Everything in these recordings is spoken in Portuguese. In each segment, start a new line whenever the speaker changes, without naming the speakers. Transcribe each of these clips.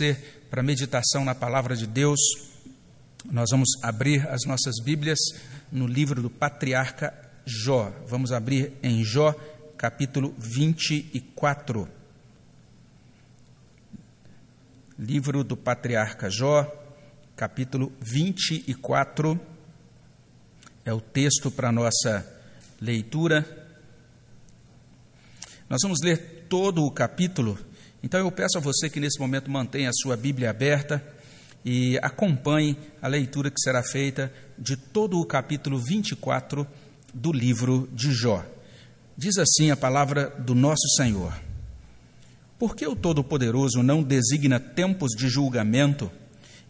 você para meditação na palavra de Deus, nós vamos abrir as nossas Bíblias no livro do patriarca Jó. Vamos abrir em Jó, capítulo 24. Livro do patriarca Jó, capítulo 24. É o texto para nossa leitura. Nós vamos ler todo o capítulo então eu peço a você que nesse momento mantenha a sua Bíblia aberta e acompanhe a leitura que será feita de todo o capítulo 24 do livro de Jó. Diz assim a palavra do nosso Senhor: Por que o Todo-Poderoso não designa tempos de julgamento?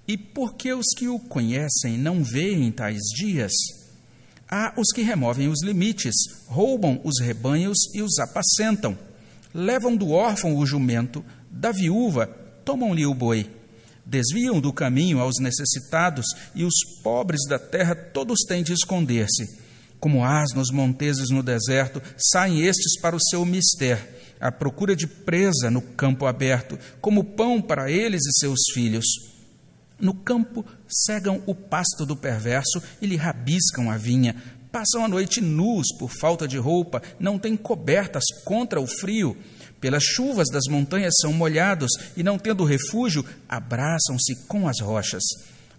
E por que os que o conhecem não veem tais dias? Há os que removem os limites, roubam os rebanhos e os apacentam levam do órfão o jumento, da viúva tomam-lhe o boi, desviam do caminho aos necessitados, e os pobres da terra todos têm de esconder-se. Como asnos monteses no deserto, saem estes para o seu mistério, à procura de presa no campo aberto, como pão para eles e seus filhos. No campo cegam o pasto do perverso e lhe rabiscam a vinha, Passam a noite nus por falta de roupa, não têm cobertas contra o frio. Pelas chuvas das montanhas são molhados e, não tendo refúgio, abraçam-se com as rochas.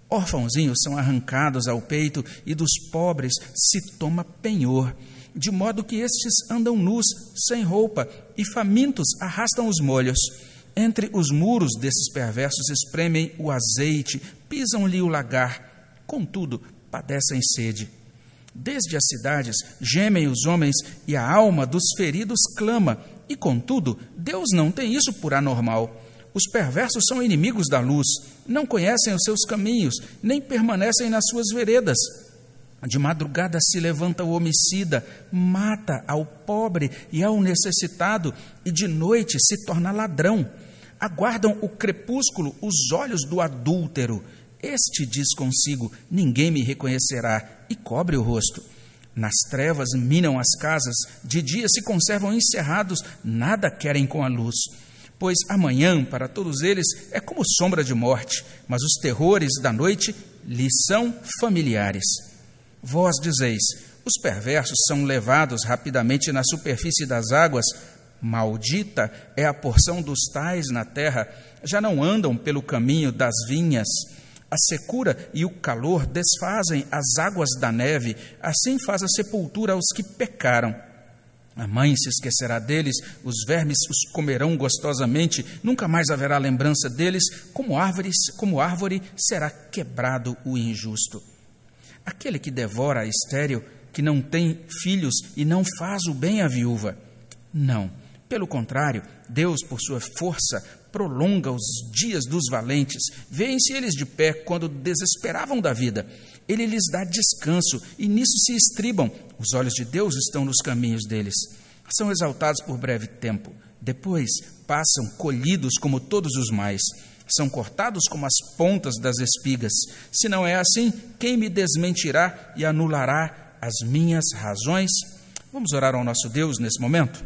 Órfãozinhos são arrancados ao peito e dos pobres se toma penhor, de modo que estes andam nus, sem roupa, e famintos arrastam os molhos. Entre os muros desses perversos espremem o azeite, pisam-lhe o lagar, contudo padecem sede. Desde as cidades gemem os homens e a alma dos feridos clama, e contudo, Deus não tem isso por anormal. Os perversos são inimigos da luz, não conhecem os seus caminhos, nem permanecem nas suas veredas. De madrugada se levanta o homicida, mata ao pobre e ao necessitado, e de noite se torna ladrão. Aguardam o crepúsculo os olhos do adúltero este diz consigo: Ninguém me reconhecerá, e cobre o rosto. Nas trevas minam as casas, de dia se conservam encerrados, nada querem com a luz. Pois amanhã, para todos eles, é como sombra de morte, mas os terrores da noite lhes são familiares. Vós dizeis: os perversos são levados rapidamente na superfície das águas, maldita é a porção dos tais na terra, já não andam pelo caminho das vinhas a secura e o calor desfazem as águas da neve, assim faz a sepultura aos que pecaram. A mãe se esquecerá deles, os vermes os comerão gostosamente, nunca mais haverá lembrança deles, como árvores, como árvore será quebrado o injusto. Aquele que devora a estéril, que não tem filhos e não faz o bem à viúva. Não, pelo contrário, Deus, por sua força, prolonga os dias dos valentes, veem-se eles de pé quando desesperavam da vida. Ele lhes dá descanso e nisso se estribam. Os olhos de Deus estão nos caminhos deles. São exaltados por breve tempo, depois passam colhidos como todos os mais. São cortados como as pontas das espigas. Se não é assim, quem me desmentirá e anulará as minhas razões? Vamos orar ao nosso Deus nesse momento?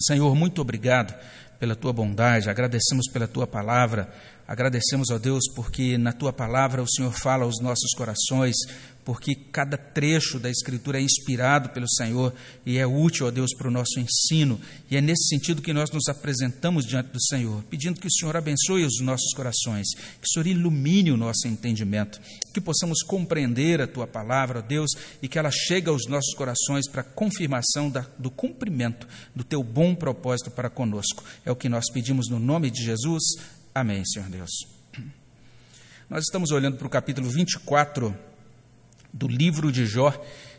Senhor, muito obrigado pela tua bondade, agradecemos pela tua palavra, agradecemos, ó Deus, porque na tua palavra o Senhor fala aos nossos corações, porque cada trecho da Escritura é inspirado pelo Senhor e é útil, ó Deus, para o nosso ensino. E é nesse sentido que nós nos apresentamos diante do Senhor, pedindo que o Senhor abençoe os nossos corações, que o Senhor ilumine o nosso entendimento, que possamos compreender a Tua palavra, ó Deus, e que ela chegue aos nossos corações para confirmação da, do cumprimento do Teu bom propósito para conosco. É o que nós pedimos no nome de Jesus. Amém, Senhor Deus. Nós estamos olhando para o capítulo 24 do livro de Jó,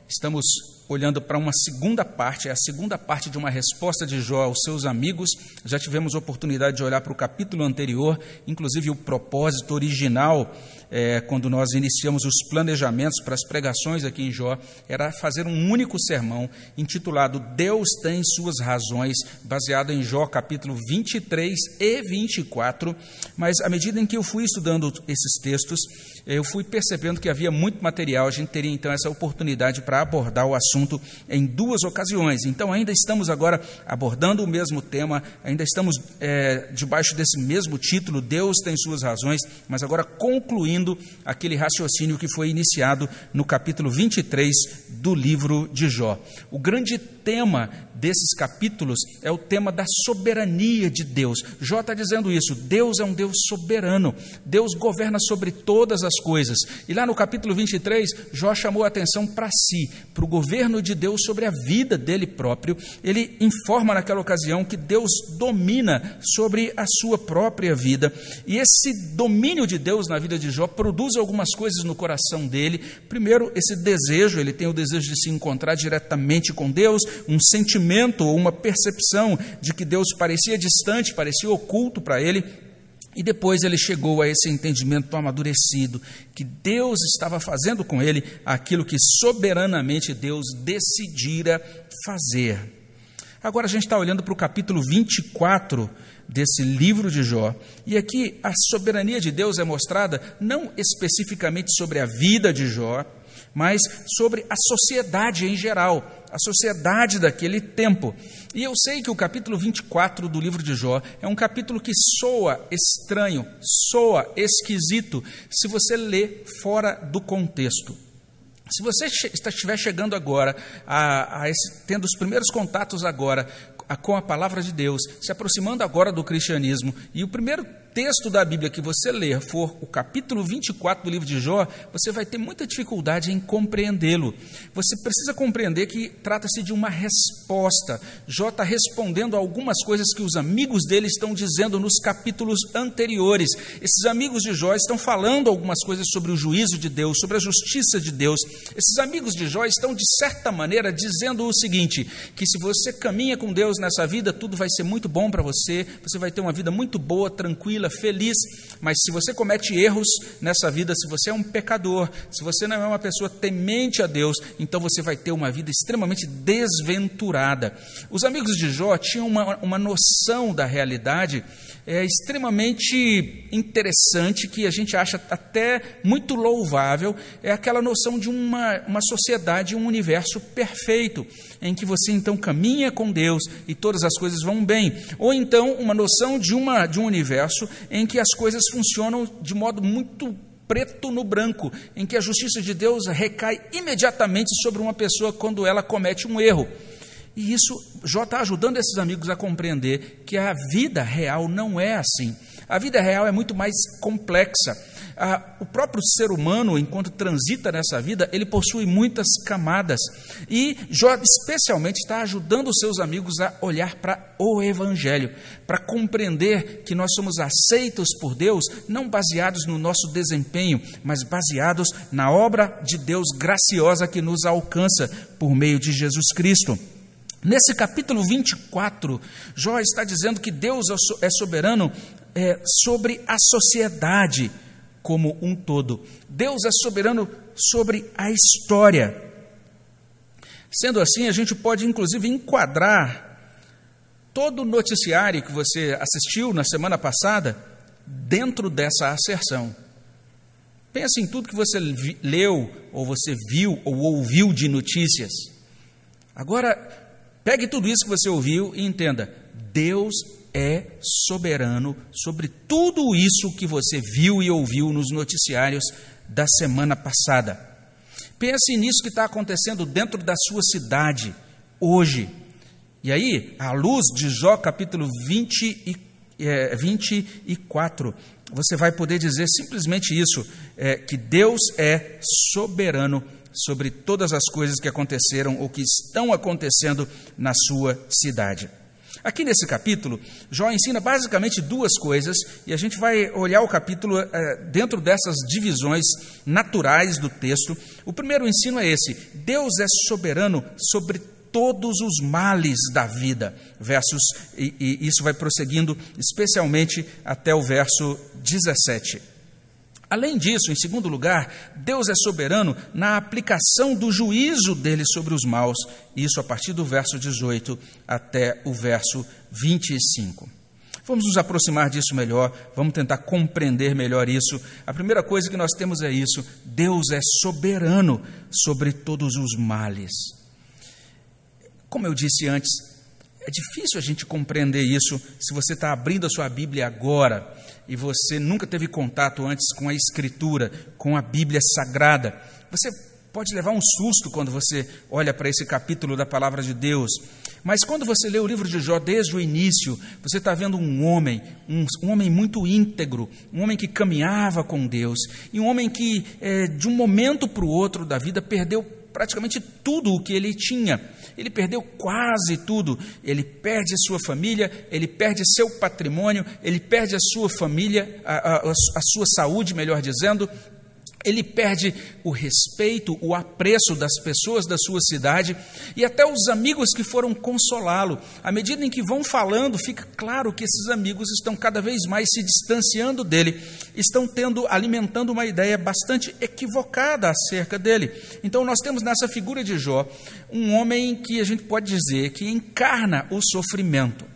estamos olhando para uma segunda parte, é a segunda parte de uma resposta de Jó aos seus amigos. Já tivemos oportunidade de olhar para o capítulo anterior, inclusive o propósito original é, quando nós iniciamos os planejamentos para as pregações aqui em Jó, era fazer um único sermão intitulado Deus tem suas razões, baseado em Jó capítulo 23 e 24. Mas à medida em que eu fui estudando esses textos, eu fui percebendo que havia muito material, a gente teria então essa oportunidade para abordar o assunto em duas ocasiões. Então, ainda estamos agora abordando o mesmo tema, ainda estamos é, debaixo desse mesmo título, Deus tem suas razões, mas agora concluindo aquele raciocínio que foi iniciado no capítulo 23 do livro de Jó. O grande tema desses capítulos é o tema da soberania de Deus. Jó está dizendo isso: Deus é um Deus soberano, Deus governa sobre todas as coisas. E lá no capítulo 23, Jó chamou a atenção para si, para o governo de Deus sobre a vida dele próprio. Ele informa naquela ocasião que Deus domina sobre a sua própria vida. E esse domínio de Deus na vida de Jó produz algumas coisas no coração dele. Primeiro, esse desejo, ele tem o desejo de se encontrar diretamente com Deus, um sentimento ou uma percepção de que Deus parecia distante, parecia oculto para ele. E depois ele chegou a esse entendimento amadurecido, que Deus estava fazendo com ele aquilo que soberanamente Deus decidira fazer. Agora a gente está olhando para o capítulo 24 desse livro de Jó, e aqui a soberania de Deus é mostrada não especificamente sobre a vida de Jó, mas sobre a sociedade em geral, a sociedade daquele tempo. E eu sei que o capítulo 24 do livro de Jó é um capítulo que soa estranho, soa esquisito, se você lê fora do contexto. Se você estiver chegando agora, a, a esse, tendo os primeiros contatos agora com a palavra de Deus, se aproximando agora do cristianismo, e o primeiro texto da Bíblia que você ler for o capítulo 24 do livro de Jó, você vai ter muita dificuldade em compreendê-lo. Você precisa compreender que trata-se de uma resposta. Jó está respondendo algumas coisas que os amigos dele estão dizendo nos capítulos anteriores. Esses amigos de Jó estão falando algumas coisas sobre o juízo de Deus, sobre a justiça de Deus. Esses amigos de Jó estão, de certa maneira, dizendo o seguinte: que se você caminha com Deus nessa vida, tudo vai ser muito bom para você, você vai ter uma vida muito boa, tranquila tranquila, feliz, mas se você comete erros nessa vida, se você é um pecador, se você não é uma pessoa temente a Deus, então você vai ter uma vida extremamente desventurada. Os amigos de Jó tinham uma, uma noção da realidade é, extremamente interessante, que a gente acha até muito louvável, é aquela noção de uma, uma sociedade, um universo perfeito, em que você então caminha com Deus e todas as coisas vão bem. Ou então uma noção de, uma, de um universo em que as coisas funcionam de modo muito preto no branco, em que a justiça de Deus recai imediatamente sobre uma pessoa quando ela comete um erro. E isso, Jó está ajudando esses amigos a compreender que a vida real não é assim. A vida real é muito mais complexa. O próprio ser humano, enquanto transita nessa vida, ele possui muitas camadas. E Jó, especialmente, está ajudando os seus amigos a olhar para o Evangelho, para compreender que nós somos aceitos por Deus, não baseados no nosso desempenho, mas baseados na obra de Deus graciosa que nos alcança por meio de Jesus Cristo. Nesse capítulo 24, Jó está dizendo que Deus é soberano é, sobre a sociedade como um todo. Deus é soberano sobre a história. Sendo assim, a gente pode inclusive enquadrar todo o noticiário que você assistiu na semana passada dentro dessa asserção. Pense em tudo que você leu, ou você viu, ou ouviu de notícias. Agora, Pegue tudo isso que você ouviu e entenda: Deus é soberano sobre tudo isso que você viu e ouviu nos noticiários da semana passada. Pense nisso que está acontecendo dentro da sua cidade, hoje. E aí, à luz de Jó capítulo 20 e, é, 24, você vai poder dizer simplesmente isso: é, que Deus é soberano sobre todas as coisas que aconteceram ou que estão acontecendo na sua cidade. Aqui nesse capítulo, Jó ensina basicamente duas coisas, e a gente vai olhar o capítulo é, dentro dessas divisões naturais do texto. O primeiro ensino é esse: Deus é soberano sobre todos os males da vida. Versos, e, e isso vai prosseguindo, especialmente até o verso 17. Além disso, em segundo lugar, Deus é soberano na aplicação do juízo dele sobre os maus, isso a partir do verso 18 até o verso 25. Vamos nos aproximar disso melhor, vamos tentar compreender melhor isso. A primeira coisa que nós temos é isso: Deus é soberano sobre todos os males. Como eu disse antes, é difícil a gente compreender isso se você está abrindo a sua Bíblia agora e você nunca teve contato antes com a Escritura, com a Bíblia Sagrada. Você pode levar um susto quando você olha para esse capítulo da palavra de Deus. Mas quando você lê o livro de Jó desde o início, você está vendo um homem, um, um, homem muito íntegro, um homem que caminhava com Deus, e um homem que, é, de um momento para o outro da vida, perdeu praticamente tudo o que ele tinha. Ele perdeu quase tudo. Ele perde sua família, ele perde seu patrimônio, ele perde a sua família, a, a, a sua saúde, melhor dizendo, ele perde o respeito, o apreço das pessoas da sua cidade e até os amigos que foram consolá-lo. À medida em que vão falando, fica claro que esses amigos estão cada vez mais se distanciando dele, estão tendo, alimentando uma ideia bastante equivocada acerca dele. Então, nós temos nessa figura de Jó um homem que a gente pode dizer que encarna o sofrimento.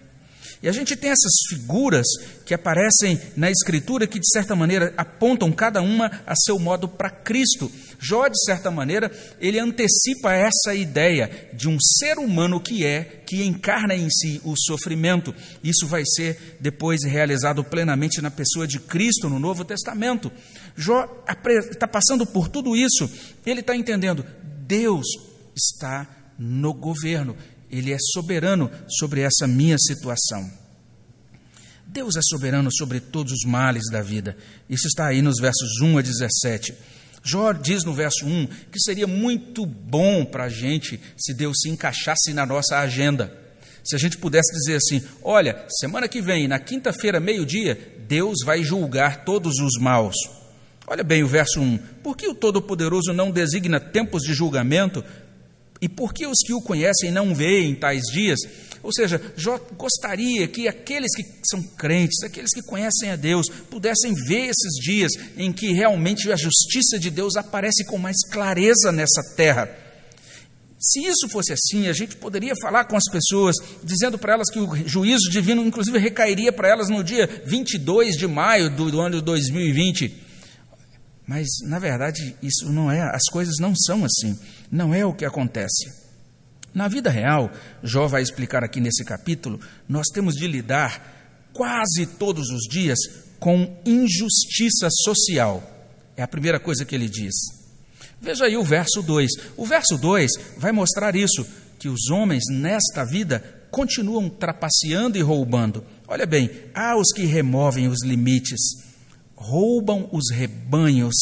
E a gente tem essas figuras que aparecem na Escritura que, de certa maneira, apontam cada uma a seu modo para Cristo. Jó, de certa maneira, ele antecipa essa ideia de um ser humano que é, que encarna em si o sofrimento. Isso vai ser depois realizado plenamente na pessoa de Cristo no Novo Testamento. Jó está passando por tudo isso, ele está entendendo: Deus está no governo. Ele é soberano sobre essa minha situação. Deus é soberano sobre todos os males da vida. Isso está aí nos versos 1 a 17. Jó diz no verso 1 que seria muito bom para a gente se Deus se encaixasse na nossa agenda. Se a gente pudesse dizer assim: olha, semana que vem, na quinta-feira, meio-dia, Deus vai julgar todos os maus. Olha bem o verso 1: Por que o Todo-Poderoso não designa tempos de julgamento e por que os que o conhecem não veem tais dias? Ou seja, Jó gostaria que aqueles que são crentes, aqueles que conhecem a Deus, pudessem ver esses dias em que realmente a justiça de Deus aparece com mais clareza nessa terra. Se isso fosse assim, a gente poderia falar com as pessoas, dizendo para elas que o juízo divino, inclusive, recairia para elas no dia 22 de maio do, do ano 2020. Mas, na verdade, isso não é, as coisas não são assim. Não é o que acontece. Na vida real, Jó vai explicar aqui nesse capítulo, nós temos de lidar quase todos os dias com injustiça social. É a primeira coisa que ele diz. Veja aí o verso 2. O verso 2 vai mostrar isso, que os homens nesta vida continuam trapaceando e roubando. Olha bem, há os que removem os limites roubam os rebanhos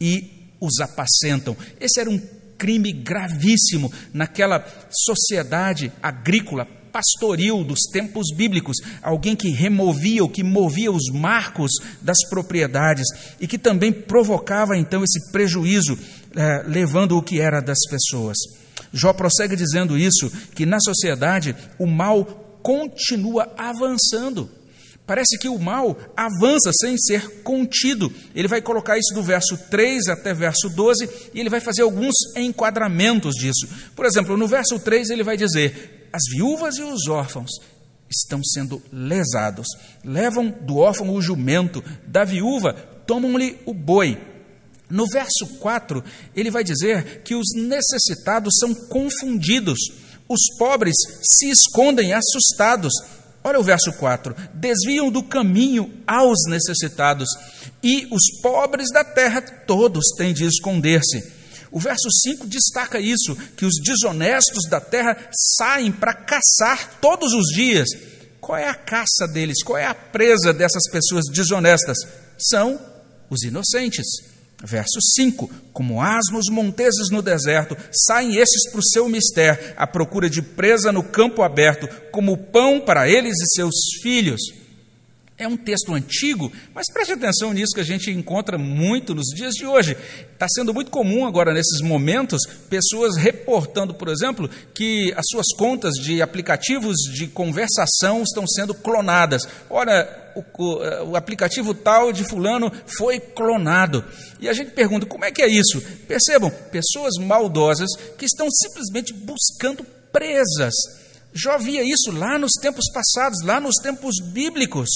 e os apacentam. Esse era um crime gravíssimo naquela sociedade agrícola pastoril dos tempos bíblicos, alguém que removia ou que movia os marcos das propriedades e que também provocava então esse prejuízo, eh, levando o que era das pessoas. Jó prossegue dizendo isso, que na sociedade o mal continua avançando. Parece que o mal avança sem ser contido. Ele vai colocar isso do verso 3 até verso 12 e ele vai fazer alguns enquadramentos disso. Por exemplo, no verso 3 ele vai dizer: As viúvas e os órfãos estão sendo lesados. Levam do órfão o jumento, da viúva tomam-lhe o boi. No verso 4, ele vai dizer que os necessitados são confundidos, os pobres se escondem assustados Olha o verso 4: desviam do caminho aos necessitados, e os pobres da terra todos têm de esconder-se. O verso 5 destaca isso: que os desonestos da terra saem para caçar todos os dias. Qual é a caça deles? Qual é a presa dessas pessoas desonestas? São os inocentes. Verso 5: Como asmos monteses no deserto, saem esses para o seu mistério, à procura de presa no campo aberto, como pão para eles e seus filhos. É um texto antigo, mas preste atenção nisso que a gente encontra muito nos dias de hoje. Está sendo muito comum agora, nesses momentos, pessoas reportando, por exemplo, que as suas contas de aplicativos de conversação estão sendo clonadas. Ora, o, o, aplicativo tal de fulano foi clonado. E a gente pergunta, como é que é isso? Percebam, pessoas maldosas que estão simplesmente buscando presas. Já via isso lá nos tempos passados, lá nos tempos bíblicos.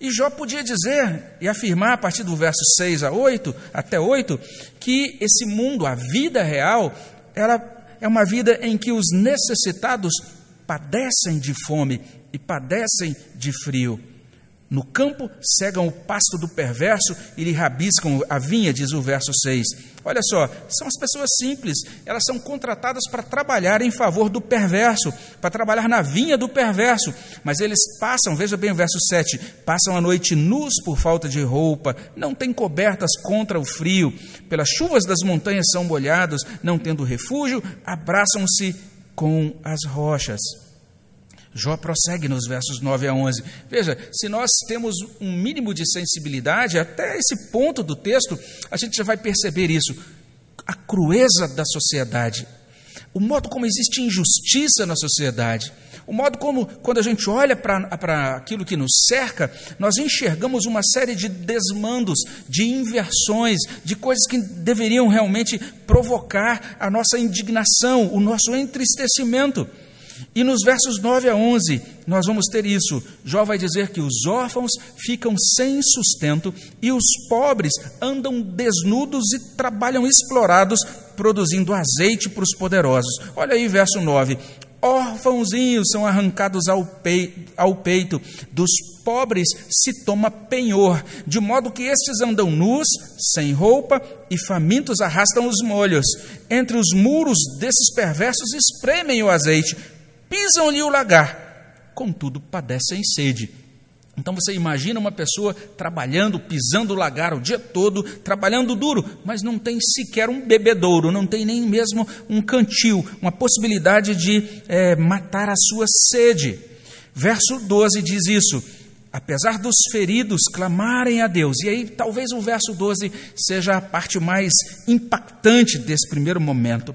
E Jó podia dizer e afirmar a partir do verso 6 a 8, até 8, que esse mundo, a vida real, ela é uma vida em que os necessitados padecem de fome e padecem de frio. No campo cegam o pasto do perverso e lhe rabiscam a vinha, diz o verso 6. Olha só, são as pessoas simples, elas são contratadas para trabalhar em favor do perverso, para trabalhar na vinha do perverso, mas eles passam, veja bem o verso 7, passam a noite nus por falta de roupa, não têm cobertas contra o frio, pelas chuvas das montanhas são molhados, não tendo refúgio, abraçam-se com as rochas. Jó prossegue nos versos 9 a 11. Veja, se nós temos um mínimo de sensibilidade, até esse ponto do texto, a gente já vai perceber isso. A crueza da sociedade, o modo como existe injustiça na sociedade, o modo como, quando a gente olha para aquilo que nos cerca, nós enxergamos uma série de desmandos, de inversões, de coisas que deveriam realmente provocar a nossa indignação, o nosso entristecimento. E nos versos 9 a 11, nós vamos ter isso. Jó vai dizer que os órfãos ficam sem sustento e os pobres andam desnudos e trabalham explorados, produzindo azeite para os poderosos. Olha aí, verso 9: Órfãozinhos são arrancados ao, peito, ao peito, dos pobres se toma penhor, de modo que estes andam nus, sem roupa, e famintos arrastam os molhos. Entre os muros desses perversos espremem o azeite pisam-lhe o lagar, contudo padecem sede. Então você imagina uma pessoa trabalhando, pisando o lagar o dia todo, trabalhando duro, mas não tem sequer um bebedouro, não tem nem mesmo um cantil, uma possibilidade de é, matar a sua sede. Verso 12 diz isso. Apesar dos feridos clamarem a Deus, e aí talvez o verso 12 seja a parte mais impactante desse primeiro momento.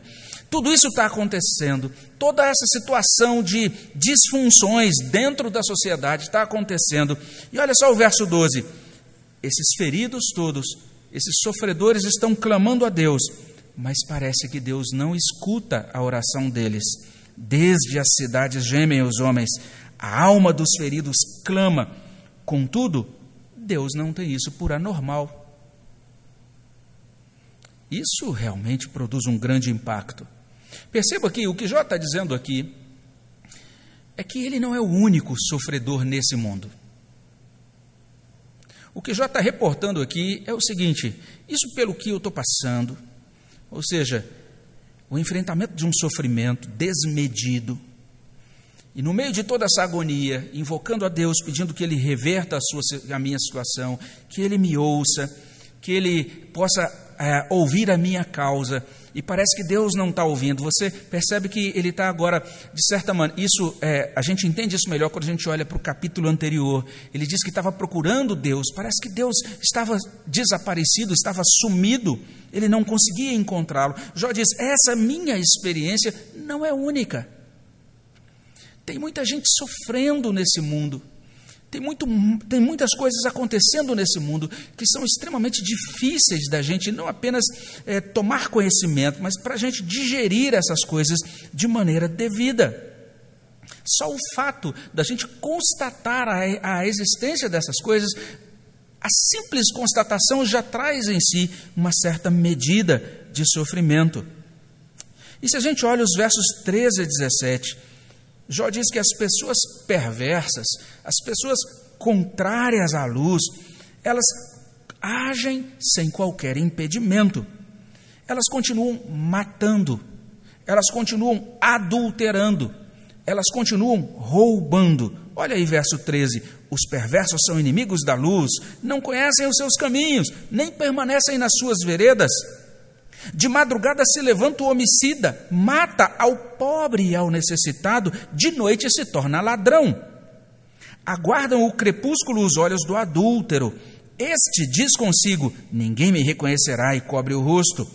Tudo isso está acontecendo, toda essa situação de disfunções dentro da sociedade está acontecendo. E olha só o verso 12: esses feridos todos, esses sofredores estão clamando a Deus, mas parece que Deus não escuta a oração deles. Desde as cidades gemem os homens, a alma dos feridos clama, contudo, Deus não tem isso por anormal. Isso realmente produz um grande impacto. Perceba que o que Jó está dizendo aqui é que ele não é o único sofredor nesse mundo. O que Jó está reportando aqui é o seguinte: isso pelo que eu estou passando, ou seja, o enfrentamento de um sofrimento desmedido, e no meio de toda essa agonia, invocando a Deus, pedindo que Ele reverta a, sua, a minha situação, que Ele me ouça, que Ele possa é, ouvir a minha causa, e parece que Deus não está ouvindo. Você percebe que ele está agora, de certa maneira, isso é, a gente entende isso melhor quando a gente olha para o capítulo anterior. Ele diz que estava procurando Deus, parece que Deus estava desaparecido, estava sumido, ele não conseguia encontrá-lo. Jó diz: essa minha experiência não é única. Tem muita gente sofrendo nesse mundo. Tem, muito, tem muitas coisas acontecendo nesse mundo que são extremamente difíceis da gente não apenas é, tomar conhecimento, mas para a gente digerir essas coisas de maneira devida. Só o fato da gente constatar a, a existência dessas coisas, a simples constatação já traz em si uma certa medida de sofrimento. E se a gente olha os versos 13 a 17, Jó diz que as pessoas perversas, as pessoas contrárias à luz, elas agem sem qualquer impedimento. Elas continuam matando, elas continuam adulterando, elas continuam roubando. Olha aí, verso 13: os perversos são inimigos da luz, não conhecem os seus caminhos, nem permanecem nas suas veredas. De madrugada se levanta o homicida, mata ao pobre e ao necessitado, de noite se torna ladrão. Aguardam o crepúsculo os olhos do adúltero. Este diz consigo: Ninguém me reconhecerá e cobre o rosto.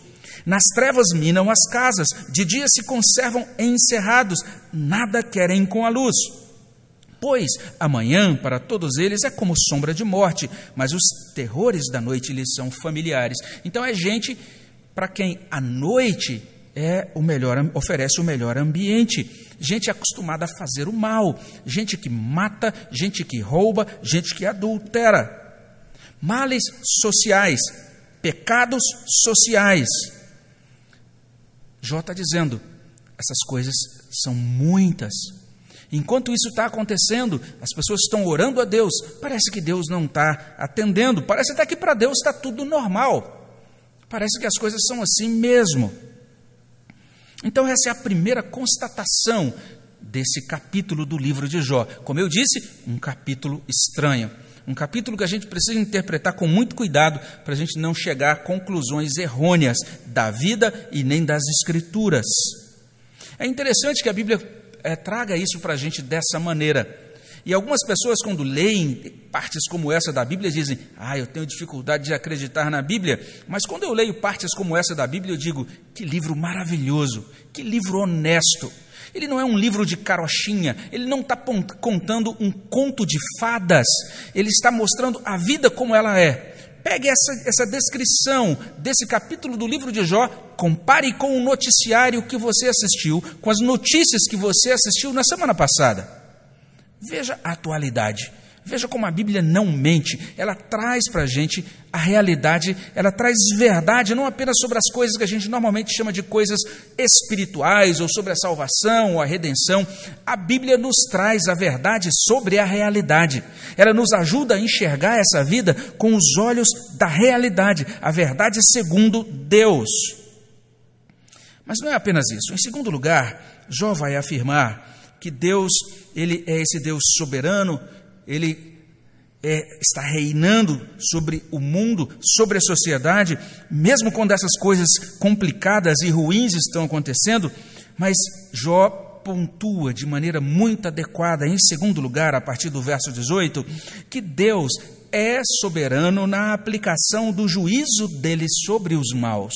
Nas trevas minam as casas, de dia se conservam encerrados, nada querem com a luz. Pois amanhã para todos eles é como sombra de morte, mas os terrores da noite lhes são familiares. Então é gente para quem a noite é o melhor, oferece o melhor ambiente. Gente acostumada a fazer o mal, gente que mata, gente que rouba, gente que adultera. Males sociais, pecados sociais. Jó está dizendo: Essas coisas são muitas. Enquanto isso está acontecendo, as pessoas estão orando a Deus, parece que Deus não está atendendo, parece até que para Deus está tudo normal. Parece que as coisas são assim mesmo. Então, essa é a primeira constatação desse capítulo do livro de Jó. Como eu disse, um capítulo estranho. Um capítulo que a gente precisa interpretar com muito cuidado para a gente não chegar a conclusões errôneas da vida e nem das Escrituras. É interessante que a Bíblia é, traga isso para a gente dessa maneira. E algumas pessoas, quando leem partes como essa da Bíblia, dizem: Ah, eu tenho dificuldade de acreditar na Bíblia. Mas quando eu leio partes como essa da Bíblia, eu digo: Que livro maravilhoso, que livro honesto. Ele não é um livro de carochinha, ele não está contando um conto de fadas, ele está mostrando a vida como ela é. Pegue essa, essa descrição desse capítulo do livro de Jó, compare com o noticiário que você assistiu, com as notícias que você assistiu na semana passada. Veja a atualidade. Veja como a Bíblia não mente, ela traz para a gente a realidade, ela traz verdade, não apenas sobre as coisas que a gente normalmente chama de coisas espirituais, ou sobre a salvação, ou a redenção. A Bíblia nos traz a verdade sobre a realidade. Ela nos ajuda a enxergar essa vida com os olhos da realidade, a verdade segundo Deus. Mas não é apenas isso. Em segundo lugar, Jó vai afirmar que Deus, ele é esse Deus soberano, ele é, está reinando sobre o mundo, sobre a sociedade, mesmo quando essas coisas complicadas e ruins estão acontecendo, mas Jó pontua de maneira muito adequada, em segundo lugar, a partir do verso 18, que Deus é soberano na aplicação do juízo dele sobre os maus.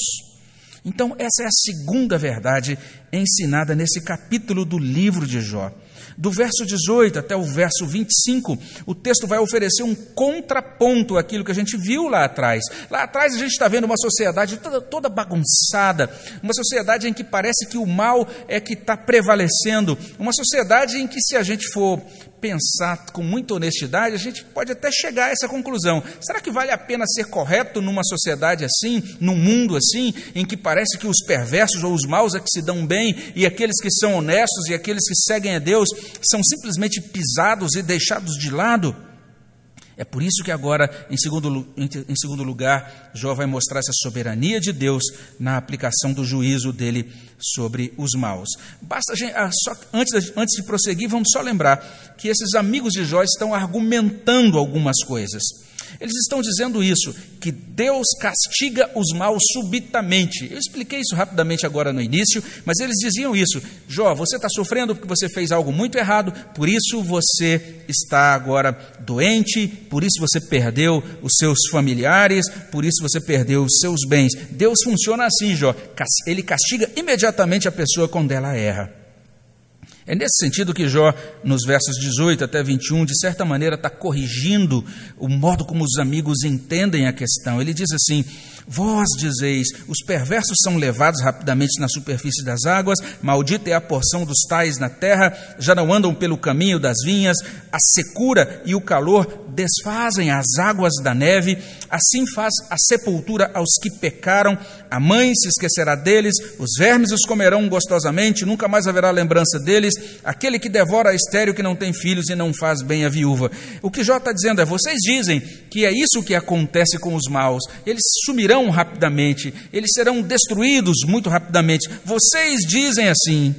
Então, essa é a segunda verdade ensinada nesse capítulo do livro de Jó. Do verso 18 até o verso 25, o texto vai oferecer um contraponto àquilo que a gente viu lá atrás. Lá atrás a gente está vendo uma sociedade toda, toda bagunçada, uma sociedade em que parece que o mal é que está prevalecendo, uma sociedade em que, se a gente for pensar com muita honestidade, a gente pode até chegar a essa conclusão. Será que vale a pena ser correto numa sociedade assim, num mundo assim, em que parece que os perversos ou os maus é que se dão bem e aqueles que são honestos e aqueles que seguem a Deus são simplesmente pisados e deixados de lado? É por isso que agora, em segundo, em segundo lugar, Jó vai mostrar essa soberania de Deus na aplicação do juízo dele sobre os maus. Basta ah, só, antes, antes de prosseguir, vamos só lembrar que esses amigos de Jó estão argumentando algumas coisas. Eles estão dizendo isso, que Deus castiga os maus subitamente. Eu expliquei isso rapidamente agora no início, mas eles diziam isso. Jó, você está sofrendo porque você fez algo muito errado, por isso você está agora doente, por isso você perdeu os seus familiares, por isso você perdeu os seus bens. Deus funciona assim, Jó. Ele castiga imediatamente a pessoa quando ela erra. É nesse sentido que Jó, nos versos 18 até 21, de certa maneira está corrigindo o modo como os amigos entendem a questão. Ele diz assim: Vós dizeis, os perversos são levados rapidamente na superfície das águas, maldita é a porção dos tais na terra, já não andam pelo caminho das vinhas, a secura e o calor desfazem as águas da neve, assim faz a sepultura aos que pecaram, a mãe se esquecerá deles, os vermes os comerão gostosamente, nunca mais haverá lembrança deles, aquele que devora a estéreo que não tem filhos e não faz bem a viúva. O que Jó está dizendo é: vocês dizem que é isso que acontece com os maus, eles sumirão rapidamente, eles serão destruídos muito rapidamente. Vocês dizem assim.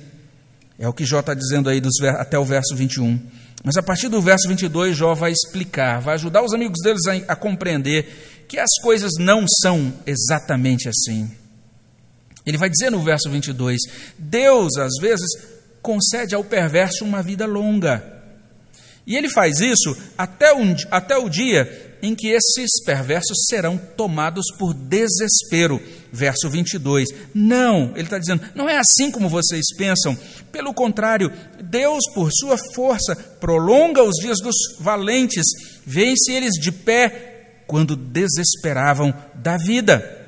É o que Jó está dizendo aí dos, até o verso 21. Mas a partir do verso 22, Jó vai explicar, vai ajudar os amigos deles a, a compreender que as coisas não são exatamente assim. Ele vai dizer no verso 22: Deus, às vezes, concede ao perverso uma vida longa. E ele faz isso até, um, até o dia em que esses perversos serão tomados por desespero. Verso 22. Não, ele está dizendo, não é assim como vocês pensam. Pelo contrário, Deus, por sua força, prolonga os dias dos valentes, vence eles de pé quando desesperavam da vida.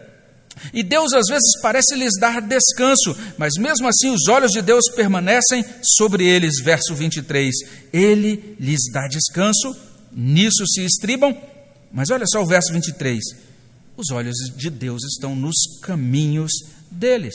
E Deus às vezes parece lhes dar descanso, mas mesmo assim os olhos de Deus permanecem sobre eles. Verso 23. Ele lhes dá descanso, nisso se estribam mas olha só o verso 23. Os olhos de Deus estão nos caminhos deles.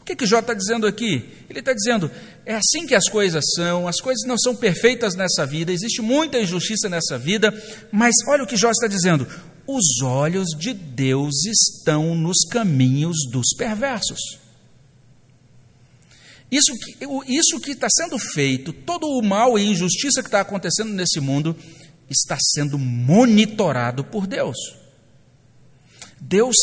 O que, que Jó está dizendo aqui? Ele está dizendo: é assim que as coisas são, as coisas não são perfeitas nessa vida, existe muita injustiça nessa vida, mas olha o que Jó está dizendo: os olhos de Deus estão nos caminhos dos perversos. Isso que, isso que está sendo feito, todo o mal e injustiça que está acontecendo nesse mundo, está sendo monitorado por Deus. Deus,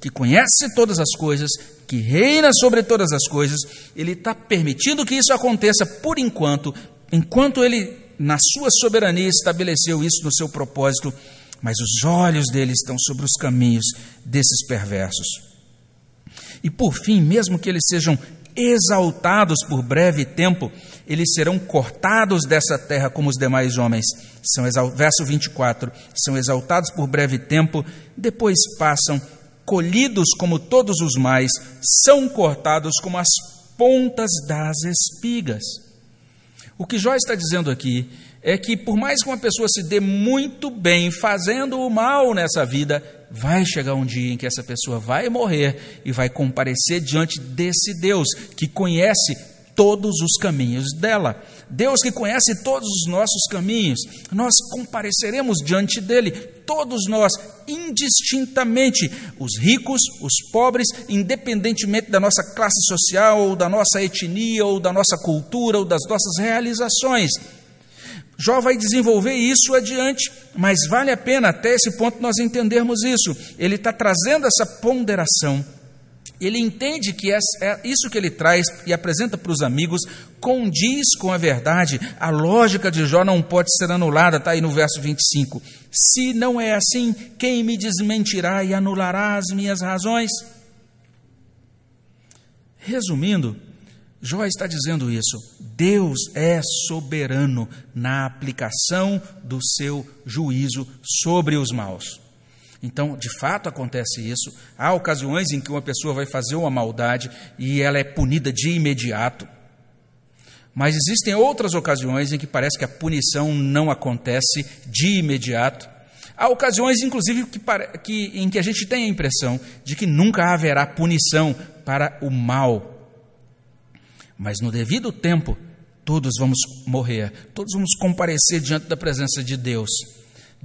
que conhece todas as coisas, que reina sobre todas as coisas, Ele está permitindo que isso aconteça por enquanto, enquanto Ele, na sua soberania, estabeleceu isso no seu propósito, mas os olhos dele estão sobre os caminhos desses perversos. E por fim, mesmo que eles sejam exaltados por breve tempo, eles serão cortados dessa terra como os demais homens. São verso 24, são exaltados por breve tempo, depois passam colhidos como todos os mais, são cortados como as pontas das espigas. O que Jó está dizendo aqui é que, por mais que uma pessoa se dê muito bem fazendo o mal nessa vida, vai chegar um dia em que essa pessoa vai morrer e vai comparecer diante desse Deus que conhece todos os caminhos dela. Deus que conhece todos os nossos caminhos, nós compareceremos diante dele, todos nós, indistintamente, os ricos, os pobres, independentemente da nossa classe social, ou da nossa etnia, ou da nossa cultura, ou das nossas realizações. Jó vai desenvolver isso adiante, mas vale a pena até esse ponto nós entendermos isso. Ele está trazendo essa ponderação ele entende que é isso que ele traz e apresenta para os amigos condiz com a verdade. A lógica de Jó não pode ser anulada, está aí no verso 25. Se não é assim, quem me desmentirá e anulará as minhas razões? Resumindo, Jó está dizendo isso. Deus é soberano na aplicação do seu juízo sobre os maus. Então, de fato acontece isso. Há ocasiões em que uma pessoa vai fazer uma maldade e ela é punida de imediato. Mas existem outras ocasiões em que parece que a punição não acontece de imediato. Há ocasiões, inclusive, que, que, em que a gente tem a impressão de que nunca haverá punição para o mal. Mas no devido tempo, todos vamos morrer, todos vamos comparecer diante da presença de Deus.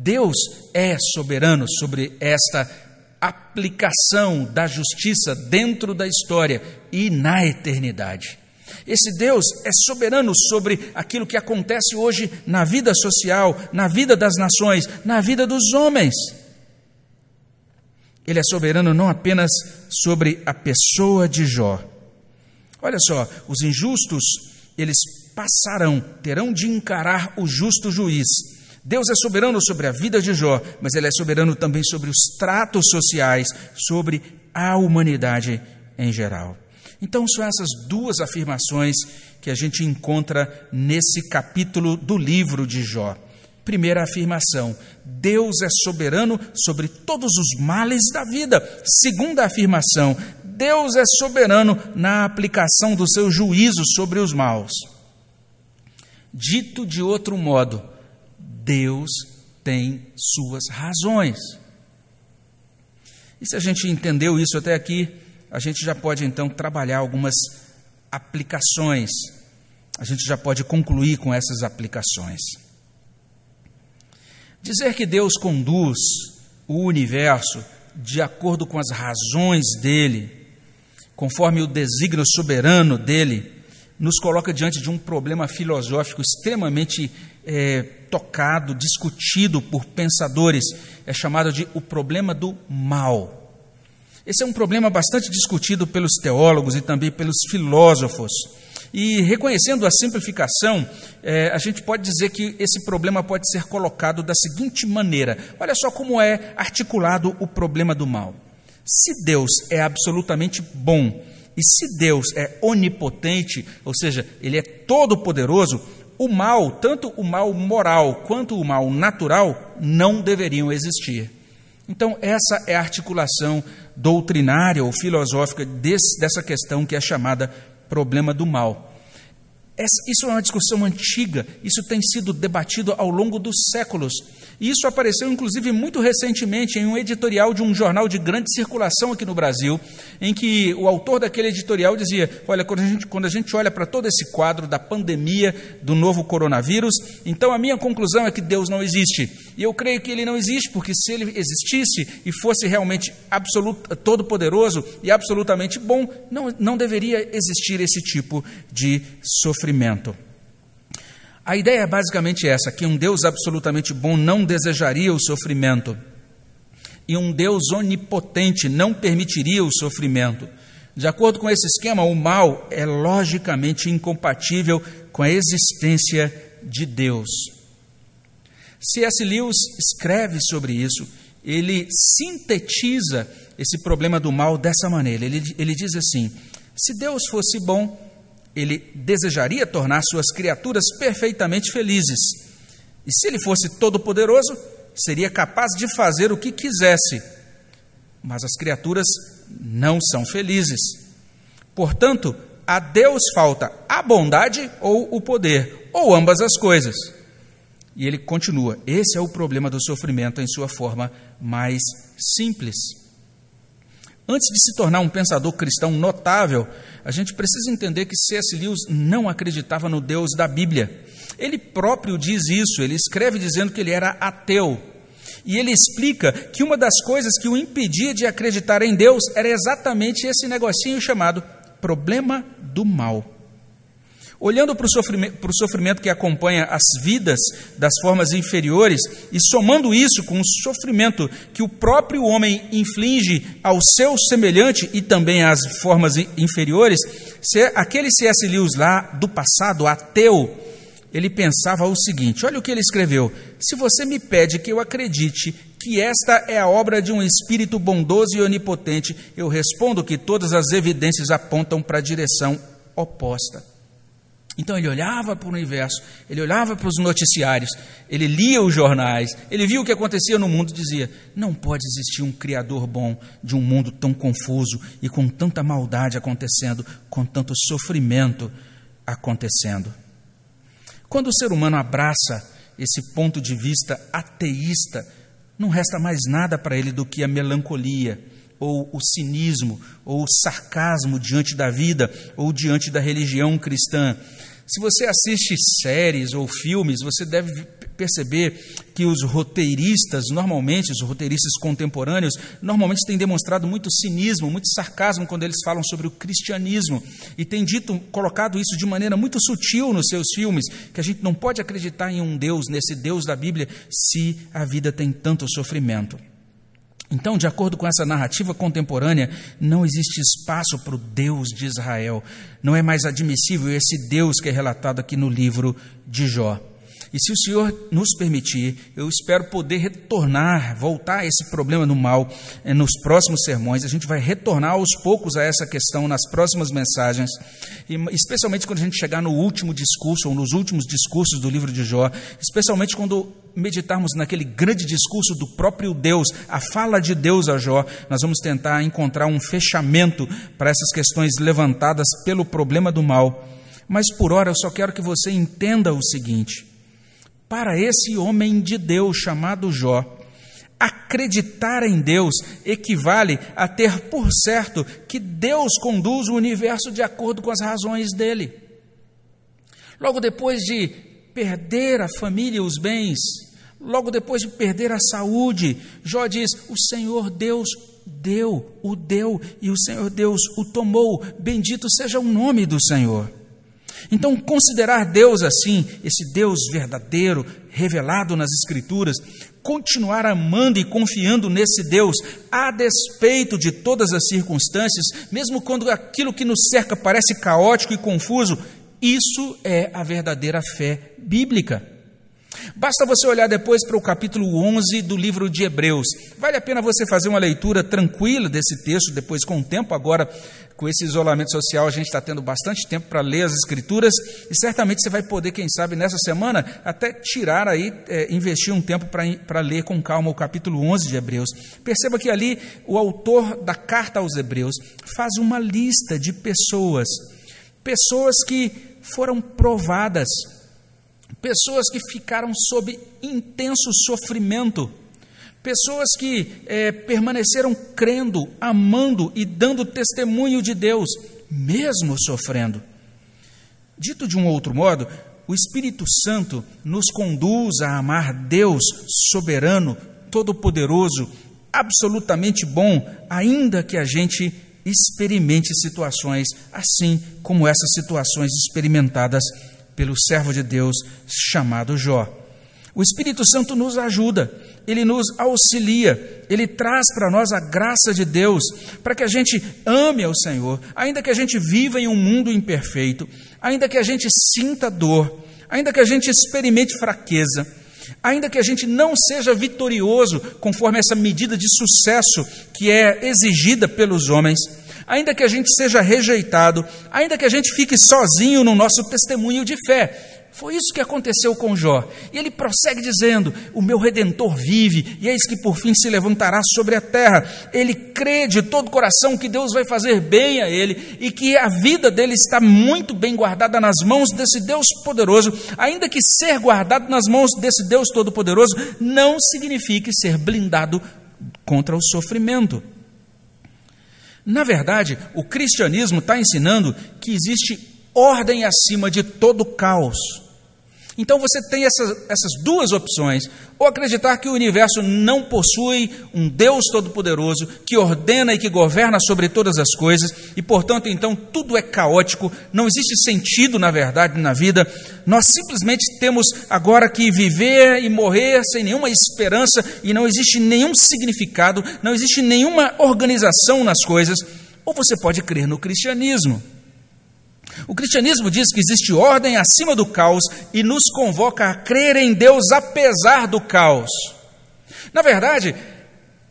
Deus é soberano sobre esta aplicação da justiça dentro da história e na eternidade. Esse Deus é soberano sobre aquilo que acontece hoje na vida social, na vida das nações, na vida dos homens. Ele é soberano não apenas sobre a pessoa de Jó. Olha só, os injustos, eles passarão, terão de encarar o justo juiz Deus é soberano sobre a vida de Jó, mas Ele é soberano também sobre os tratos sociais, sobre a humanidade em geral. Então, são essas duas afirmações que a gente encontra nesse capítulo do livro de Jó. Primeira afirmação: Deus é soberano sobre todos os males da vida. Segunda afirmação: Deus é soberano na aplicação do seu juízo sobre os maus. Dito de outro modo, Deus tem suas razões. E se a gente entendeu isso até aqui, a gente já pode então trabalhar algumas aplicações. A gente já pode concluir com essas aplicações. Dizer que Deus conduz o universo de acordo com as razões dele, conforme o desígnio soberano dele, nos coloca diante de um problema filosófico extremamente é, tocado, discutido por pensadores, é chamado de o problema do mal. Esse é um problema bastante discutido pelos teólogos e também pelos filósofos. E reconhecendo a simplificação, é, a gente pode dizer que esse problema pode ser colocado da seguinte maneira: olha só como é articulado o problema do mal. Se Deus é absolutamente bom e se Deus é onipotente, ou seja, Ele é todo-poderoso, o mal, tanto o mal moral quanto o mal natural, não deveriam existir. Então, essa é a articulação doutrinária ou filosófica desse, dessa questão que é chamada problema do mal. Isso é uma discussão antiga, isso tem sido debatido ao longo dos séculos. E isso apareceu, inclusive, muito recentemente em um editorial de um jornal de grande circulação aqui no Brasil, em que o autor daquele editorial dizia: Olha, quando a gente, quando a gente olha para todo esse quadro da pandemia do novo coronavírus, então a minha conclusão é que Deus não existe. E eu creio que ele não existe, porque se ele existisse e fosse realmente todo-poderoso e absolutamente bom, não, não deveria existir esse tipo de sofrimento. A ideia é basicamente essa: que um Deus absolutamente bom não desejaria o sofrimento, e um Deus onipotente não permitiria o sofrimento. De acordo com esse esquema, o mal é logicamente incompatível com a existência de Deus. C.S. Lewis escreve sobre isso, ele sintetiza esse problema do mal dessa maneira. Ele, ele diz assim: se Deus fosse bom, ele desejaria tornar suas criaturas perfeitamente felizes. E se ele fosse todo-poderoso, seria capaz de fazer o que quisesse. Mas as criaturas não são felizes. Portanto, a Deus falta a bondade ou o poder, ou ambas as coisas. E ele continua: esse é o problema do sofrimento em sua forma mais simples. Antes de se tornar um pensador cristão notável, a gente precisa entender que C.S. Lewis não acreditava no Deus da Bíblia. Ele próprio diz isso, ele escreve dizendo que ele era ateu. E ele explica que uma das coisas que o impedia de acreditar em Deus era exatamente esse negocinho chamado problema do mal. Olhando para o sofrimento, para o sofrimento que acompanha as vidas das formas inferiores e somando isso com o sofrimento que o próprio homem inflige ao seu semelhante e também às formas inferiores, aquele C.S. Lewis lá do passado, ateu, ele pensava o seguinte: olha o que ele escreveu. Se você me pede que eu acredite que esta é a obra de um espírito bondoso e onipotente, eu respondo que todas as evidências apontam para a direção oposta. Então ele olhava para o universo, ele olhava para os noticiários, ele lia os jornais, ele via o que acontecia no mundo e dizia: não pode existir um Criador bom de um mundo tão confuso e com tanta maldade acontecendo, com tanto sofrimento acontecendo. Quando o ser humano abraça esse ponto de vista ateísta, não resta mais nada para ele do que a melancolia, ou o cinismo, ou o sarcasmo diante da vida, ou diante da religião cristã. Se você assiste séries ou filmes, você deve perceber que os roteiristas, normalmente, os roteiristas contemporâneos, normalmente têm demonstrado muito cinismo, muito sarcasmo quando eles falam sobre o cristianismo e têm dito, colocado isso de maneira muito sutil nos seus filmes, que a gente não pode acreditar em um Deus, nesse Deus da Bíblia, se a vida tem tanto sofrimento. Então, de acordo com essa narrativa contemporânea, não existe espaço para o Deus de Israel. Não é mais admissível esse Deus que é relatado aqui no livro de Jó. E se o Senhor nos permitir, eu espero poder retornar, voltar a esse problema no mal eh, nos próximos sermões. A gente vai retornar aos poucos a essa questão nas próximas mensagens, e especialmente quando a gente chegar no último discurso ou nos últimos discursos do livro de Jó, especialmente quando meditarmos naquele grande discurso do próprio Deus, a fala de Deus a Jó, nós vamos tentar encontrar um fechamento para essas questões levantadas pelo problema do mal. Mas por hora eu só quero que você entenda o seguinte: para esse homem de Deus chamado Jó, acreditar em Deus equivale a ter por certo que Deus conduz o universo de acordo com as razões dele. Logo depois de perder a família e os bens, logo depois de perder a saúde, Jó diz: O Senhor Deus deu, o deu, e o Senhor Deus o tomou. Bendito seja o nome do Senhor. Então, considerar Deus assim, esse Deus verdadeiro, revelado nas Escrituras, continuar amando e confiando nesse Deus, a despeito de todas as circunstâncias, mesmo quando aquilo que nos cerca parece caótico e confuso, isso é a verdadeira fé bíblica. Basta você olhar depois para o capítulo 11 do livro de Hebreus. Vale a pena você fazer uma leitura tranquila desse texto, depois com o tempo. Agora, com esse isolamento social, a gente está tendo bastante tempo para ler as Escrituras e certamente você vai poder, quem sabe, nessa semana, até tirar aí, é, investir um tempo para ler com calma o capítulo 11 de Hebreus. Perceba que ali o autor da carta aos Hebreus faz uma lista de pessoas, pessoas que foram provadas, pessoas que ficaram sob intenso sofrimento, pessoas que é, permaneceram crendo, amando e dando testemunho de Deus, mesmo sofrendo. Dito de um outro modo, o Espírito Santo nos conduz a amar Deus soberano, todo-poderoso, absolutamente bom, ainda que a gente experimente situações assim como essas situações experimentadas pelo servo de Deus chamado Jó. O Espírito Santo nos ajuda, ele nos auxilia, ele traz para nós a graça de Deus, para que a gente ame ao Senhor, ainda que a gente viva em um mundo imperfeito, ainda que a gente sinta dor, ainda que a gente experimente fraqueza, ainda que a gente não seja vitorioso conforme essa medida de sucesso que é exigida pelos homens, ainda que a gente seja rejeitado, ainda que a gente fique sozinho no nosso testemunho de fé, foi isso que aconteceu com Jó. E ele prossegue dizendo: O meu redentor vive, e eis que por fim se levantará sobre a terra. Ele crê de todo o coração que Deus vai fazer bem a ele e que a vida dele está muito bem guardada nas mãos desse Deus poderoso, ainda que ser guardado nas mãos desse Deus todo-poderoso não signifique ser blindado contra o sofrimento. Na verdade, o cristianismo está ensinando que existe ordem acima de todo caos. Então você tem essa, essas duas opções: ou acreditar que o universo não possui um Deus todo-poderoso que ordena e que governa sobre todas as coisas, e portanto, então, tudo é caótico, não existe sentido, na verdade, na vida. Nós simplesmente temos agora que viver e morrer sem nenhuma esperança e não existe nenhum significado, não existe nenhuma organização nas coisas. Ou você pode crer no cristianismo. O cristianismo diz que existe ordem acima do caos e nos convoca a crer em Deus apesar do caos. Na verdade,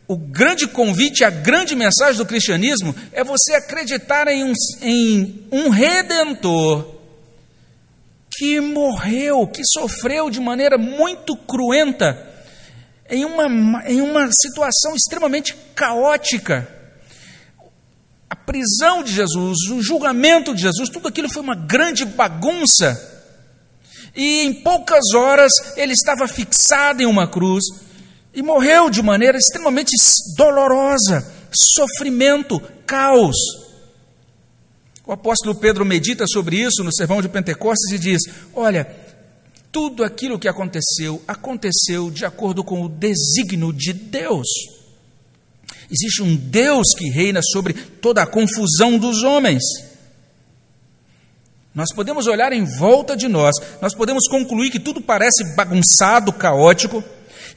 o grande convite, a grande mensagem do cristianismo é você acreditar em um, em um redentor que morreu, que sofreu de maneira muito cruenta, em uma, em uma situação extremamente caótica a prisão de Jesus, o julgamento de Jesus, tudo aquilo foi uma grande bagunça. E em poucas horas ele estava fixado em uma cruz e morreu de maneira extremamente dolorosa, sofrimento, caos. O apóstolo Pedro medita sobre isso no sermão de Pentecostes e diz: Olha, tudo aquilo que aconteceu, aconteceu de acordo com o desígnio de Deus. Existe um Deus que reina sobre toda a confusão dos homens. Nós podemos olhar em volta de nós, nós podemos concluir que tudo parece bagunçado, caótico,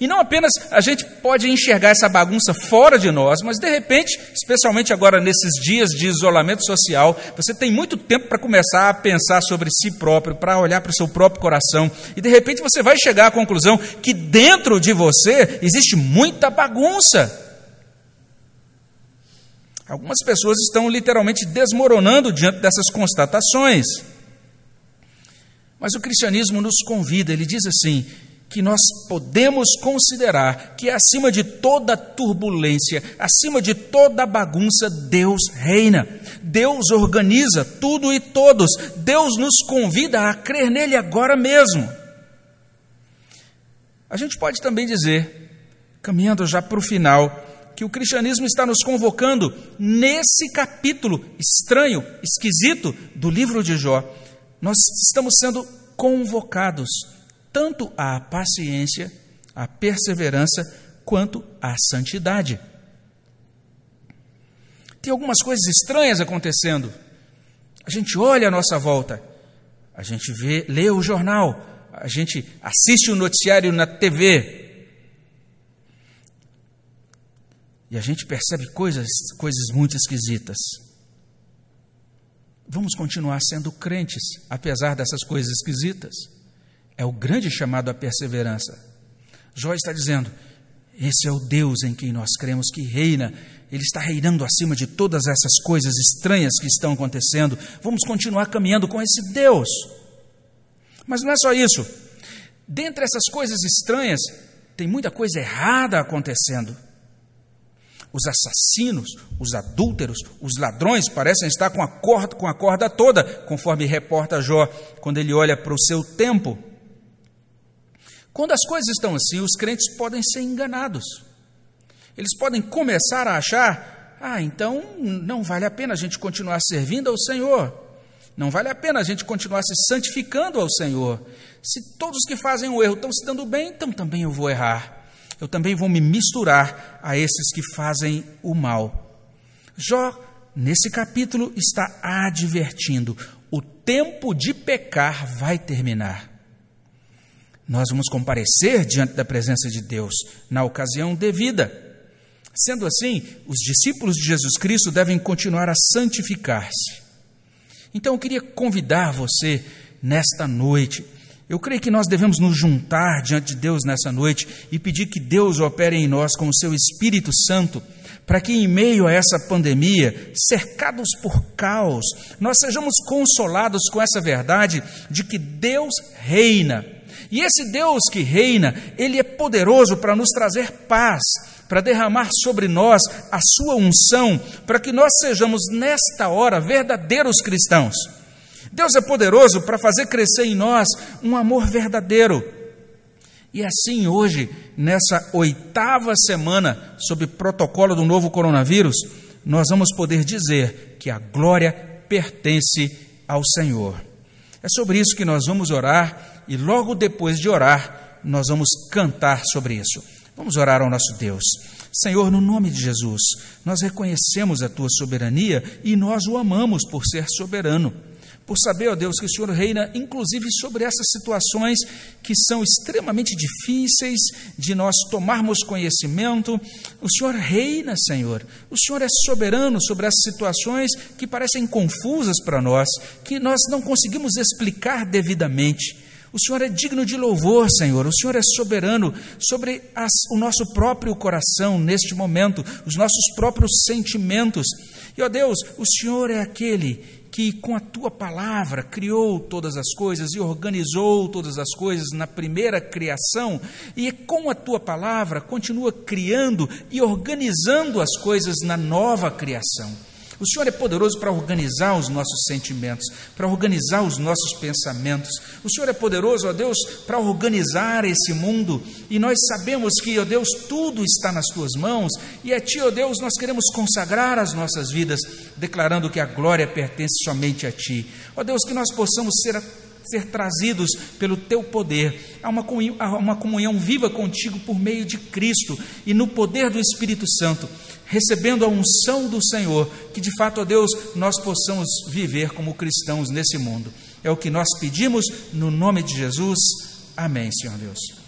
e não apenas a gente pode enxergar essa bagunça fora de nós, mas de repente, especialmente agora nesses dias de isolamento social, você tem muito tempo para começar a pensar sobre si próprio, para olhar para o seu próprio coração, e de repente você vai chegar à conclusão que dentro de você existe muita bagunça. Algumas pessoas estão literalmente desmoronando diante dessas constatações. Mas o cristianismo nos convida, ele diz assim: que nós podemos considerar que acima de toda turbulência, acima de toda bagunça, Deus reina, Deus organiza tudo e todos, Deus nos convida a crer nele agora mesmo. A gente pode também dizer, caminhando já para o final, que o cristianismo está nos convocando nesse capítulo estranho, esquisito do livro de Jó. Nós estamos sendo convocados tanto à paciência, à perseverança, quanto à santidade. Tem algumas coisas estranhas acontecendo. A gente olha à nossa volta, a gente vê, lê o jornal, a gente assiste o noticiário na TV, E a gente percebe coisas, coisas muito esquisitas. Vamos continuar sendo crentes, apesar dessas coisas esquisitas. É o grande chamado à perseverança. Jó está dizendo: esse é o Deus em quem nós cremos que reina. Ele está reinando acima de todas essas coisas estranhas que estão acontecendo. Vamos continuar caminhando com esse Deus. Mas não é só isso. Dentre essas coisas estranhas, tem muita coisa errada acontecendo. Os assassinos, os adúlteros, os ladrões parecem estar com a corda, com a corda toda, conforme reporta Jó quando ele olha para o seu tempo. Quando as coisas estão assim, os crentes podem ser enganados. Eles podem começar a achar: ah, então não vale a pena a gente continuar servindo ao Senhor. Não vale a pena a gente continuar se santificando ao Senhor. Se todos que fazem o erro estão se dando bem, então também eu vou errar. Eu também vou me misturar a esses que fazem o mal. Jó, nesse capítulo, está advertindo: o tempo de pecar vai terminar. Nós vamos comparecer diante da presença de Deus na ocasião devida. Sendo assim, os discípulos de Jesus Cristo devem continuar a santificar-se. Então eu queria convidar você nesta noite. Eu creio que nós devemos nos juntar diante de Deus nessa noite e pedir que Deus opere em nós com o seu Espírito Santo, para que em meio a essa pandemia, cercados por caos, nós sejamos consolados com essa verdade de que Deus reina. E esse Deus que reina, ele é poderoso para nos trazer paz, para derramar sobre nós a sua unção, para que nós sejamos nesta hora verdadeiros cristãos. Deus é poderoso para fazer crescer em nós um amor verdadeiro. E assim, hoje, nessa oitava semana, sob protocolo do novo coronavírus, nós vamos poder dizer que a glória pertence ao Senhor. É sobre isso que nós vamos orar e logo depois de orar, nós vamos cantar sobre isso. Vamos orar ao nosso Deus. Senhor, no nome de Jesus, nós reconhecemos a tua soberania e nós o amamos por ser soberano. Por saber, ó Deus, que o Senhor reina inclusive sobre essas situações que são extremamente difíceis de nós tomarmos conhecimento. O Senhor reina, Senhor. O Senhor é soberano sobre essas situações que parecem confusas para nós, que nós não conseguimos explicar devidamente. O Senhor é digno de louvor, Senhor. O Senhor é soberano sobre as, o nosso próprio coração neste momento, os nossos próprios sentimentos. E, ó Deus, o Senhor é aquele que, com a tua palavra, criou todas as coisas e organizou todas as coisas na primeira criação, e com a tua palavra continua criando e organizando as coisas na nova criação. O Senhor é poderoso para organizar os nossos sentimentos, para organizar os nossos pensamentos. O Senhor é poderoso, ó Deus, para organizar esse mundo. E nós sabemos que, ó Deus, tudo está nas tuas mãos. E a Ti, ó Deus, nós queremos consagrar as nossas vidas, declarando que a glória pertence somente a Ti. Ó Deus, que nós possamos ser ser trazidos pelo teu poder uma, comunhão, a uma comunhão viva contigo por meio de Cristo e no poder do Espírito Santo, recebendo a unção do Senhor, que de fato, ó Deus, nós possamos viver como cristãos nesse mundo. É o que nós pedimos no nome de Jesus. Amém, Senhor Deus.